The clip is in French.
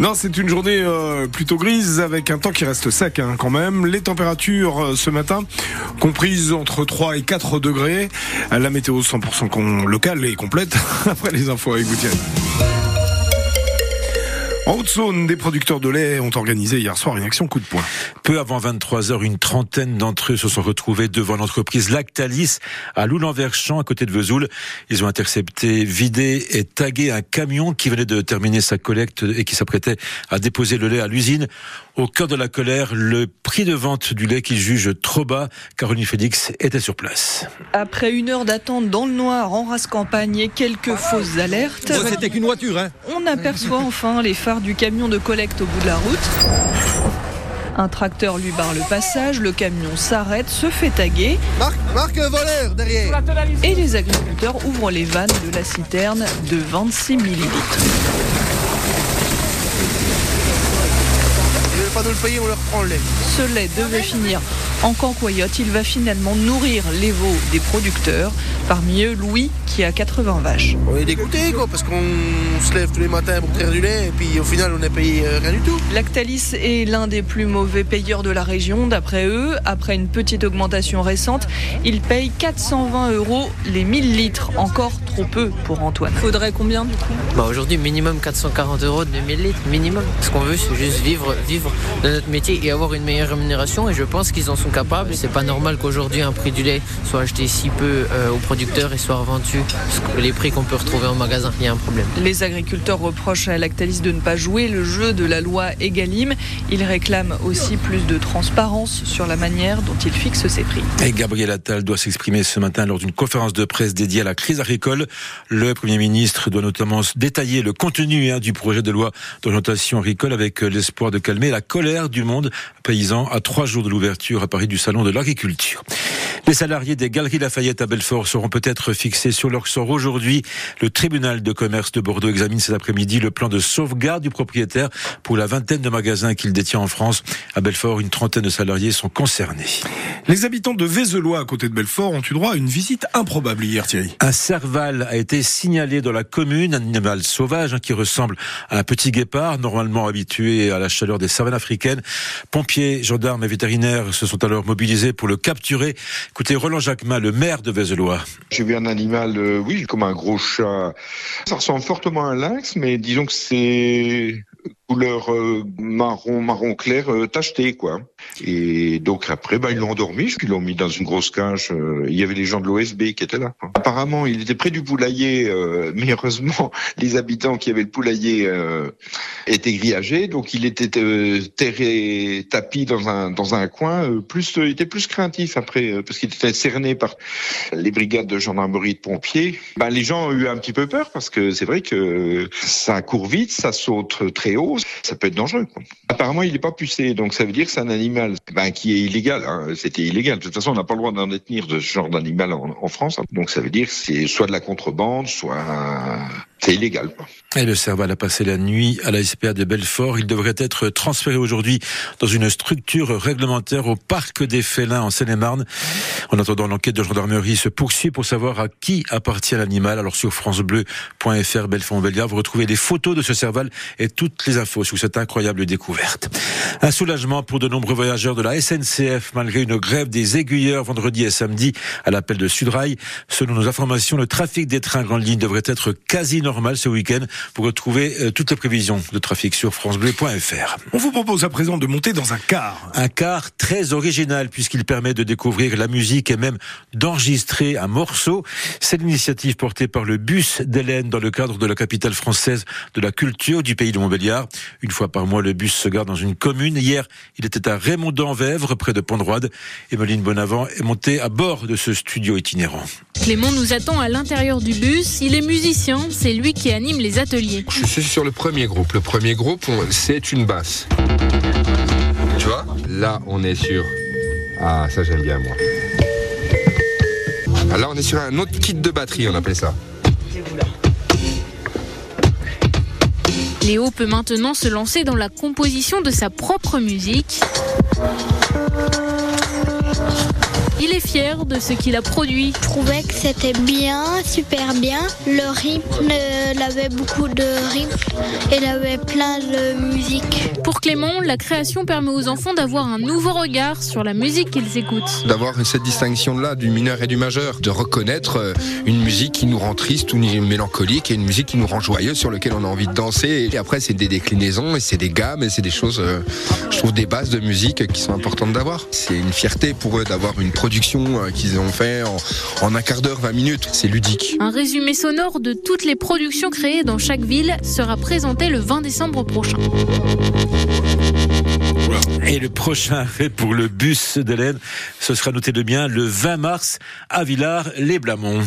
Non, c'est une journée euh, plutôt grise avec un temps qui reste sec hein, quand même. Les températures euh, ce matin comprises entre 3 et 4 degrés. La météo 100% locale et complète après les infos avec Gutiérrez. En Haute-Saône, des producteurs de lait ont organisé hier soir une action coup de poing. Peu avant 23 heures, une trentaine d'entre eux se sont retrouvés devant l'entreprise Lactalis à Loulan-Verchamp, à côté de Vesoul. Ils ont intercepté, vidé et tagué un camion qui venait de terminer sa collecte et qui s'apprêtait à déposer le lait à l'usine. Au cœur de la colère, le prix de vente du lait qu'ils jugent trop bas. Caroline Félix était sur place. Après une heure d'attente dans le noir en race campagne et quelques fausses alertes. C'était qu'une voiture, hein On aperçoit enfin les phares du camion de collecte au bout de la route. Un tracteur lui barre le passage, le camion s'arrête, se fait taguer. Marc, Marc, voleur derrière Et les agriculteurs ouvrent les vannes de la citerne de 26 millilitres. pas nous le payer, on leur prend le lait. Ce lait devait finir en cancoyote. Il va finalement nourrir les veaux des producteurs. Parmi eux, Louis, qui a 80 vaches. On est dégoûté, quoi, parce qu'on se lève tous les matins pour traire du lait, et puis au final, on n'est payé euh, rien du tout. Lactalis est l'un des plus mauvais payeurs de la région. D'après eux, après une petite augmentation récente, ils payent 420 euros les 1000 litres. Encore trop peu pour Antoine. Faudrait combien du coup? Bah Aujourd'hui, minimum 440 euros de 1000 litres, minimum. Ce qu'on veut, c'est juste vivre, vivre de notre métier et avoir une meilleure rémunération. Et je pense qu'ils en sont capables. C'est pas normal qu'aujourd'hui un prix du lait soit acheté si peu euh, aux producteurs et soit revendu les prix qu'on peut retrouver en magasin. Il y a un problème. Les agriculteurs reprochent à Lactalis de ne pas jouer le jeu de la loi Egalim. Ils réclament aussi plus de transparence sur la manière dont il fixe ses prix. Et Gabriel Attal doit s'exprimer ce matin lors d'une conférence de presse dédiée à la crise agricole. Le Premier ministre doit notamment détailler le contenu hein, du projet de loi d'orientation agricole avec l'espoir de calmer la colère du monde paysan à trois jours de l'ouverture à Du Salon de l'agriculture. Les salariés des Galeries Lafayette à Belfort seront peut-être fixés sur leur sort aujourd'hui. Le tribunal de commerce de Bordeaux examine cet après-midi le plan de sauvegarde du propriétaire pour la vingtaine de magasins qu'il détient en France. À Belfort, une trentaine de salariés sont concernés. Les habitants de Vézelois, à côté de Belfort, ont eu droit à une visite improbable hier, Thierry. Un serval a été signalé dans la commune, un animal sauvage hein, qui ressemble à un petit guépard, normalement habitué à la chaleur des savanes africaines. Pompiers, gendarmes et vétérinaires se sont alors mobilisés pour le capturer. Écoutez, Roland Jacquemin, le maire de Vézelois. J'ai vu un animal, euh, oui, comme un gros chat. Ça ressemble fortement à un lynx, mais disons que c'est couleur euh, marron marron clair euh, tacheté quoi. Et donc après bah ils l'ont endormi, ils l'ont mis dans une grosse cage. Euh, il y avait les gens de l'OSB qui étaient là. Apparemment, il était près du poulailler, mais heureusement les habitants qui avaient le poulailler étaient grillagés, donc il était terré tapis dans un dans un coin. plus il était plus craintif après parce qu'il était cerné par les brigades de gendarmerie de pompiers. Bah, les gens ont eu un petit peu peur parce que c'est vrai que ça court vite, ça saute très haut ça peut être dangereux. Apparemment, il n'est pas pucé, donc ça veut dire que c'est un animal ben, qui est illégal. Hein. C'était illégal. De toute façon, on n'a pas le droit d'en détenir de ce genre d'animal en, France. Donc ça veut dire que c'est soit de la contrebande, soit c'est illégal. Et le Serval a passé la nuit à la SPA de Belfort. Il devrait être transféré aujourd'hui dans une structure réglementaire au parc des félins en Seine-et-Marne. En attendant, l'enquête de gendarmerie se poursuit pour savoir à qui appartient l'animal. Alors sur francebleu.fr Belfort-Montbéliard, vous retrouvez des photos de ce Serval et toutes les infos sur cette incroyable découverte. Un soulagement pour de nombreux voyageurs de la SNCF malgré une grève des aiguilleurs vendredi et samedi à l'appel de Sudrail. Selon nos informations, le trafic des trains en ligne devrait être quasi normal ce week-end. Vous retrouvez euh, toutes les prévisions de trafic sur francebleu.fr. On vous propose à présent de monter dans un car. Un car très original puisqu'il permet de découvrir la musique et même d'enregistrer un morceau. C'est l'initiative portée par le bus d'Hélène dans le cadre de la capitale française de la culture du pays de Montbéliard. Une fois par mois, le bus se garde dans une commune. Hier, il était à Raymond-d'Anvèvre, près de Pont-de-Roide. Emeline Bonavent est montée à bord de ce studio itinérant. Clément nous attend à l'intérieur du bus. Il est musicien. C'est lui qui anime les ateliers. Je suis sur le premier groupe. Le premier groupe, c'est une basse. Tu vois? Là, on est sur... Ah, ça j'aime bien moi. Ah, là, on est sur un autre kit de batterie, on appelle ça. Léo peut maintenant se lancer dans la composition de sa propre musique. Il est fier de ce qu'il a produit. Je trouvais que c'était bien, super bien. Le rythme, il avait beaucoup de rythme et il avait plein de musique. Pour Clément, la création permet aux enfants d'avoir un nouveau regard sur la musique qu'ils écoutent. D'avoir cette distinction-là du mineur et du majeur, de reconnaître euh, une musique qui nous rend triste ou mélancolique et une musique qui nous rend joyeux sur lequel on a envie de danser. Et après, c'est des déclinaisons et c'est des gammes et c'est des choses, euh, je trouve, des bases de musique qui sont importantes d'avoir. C'est une fierté pour eux d'avoir une production euh, qu'ils ont fait en, en un quart d'heure, 20 minutes. C'est ludique. Un résumé sonore de toutes les productions créées dans chaque ville sera présenté le 20 décembre prochain. Et le prochain arrêt pour le bus d'Hélène, ce sera noté de bien le 20 mars à Villars-les-Blamont.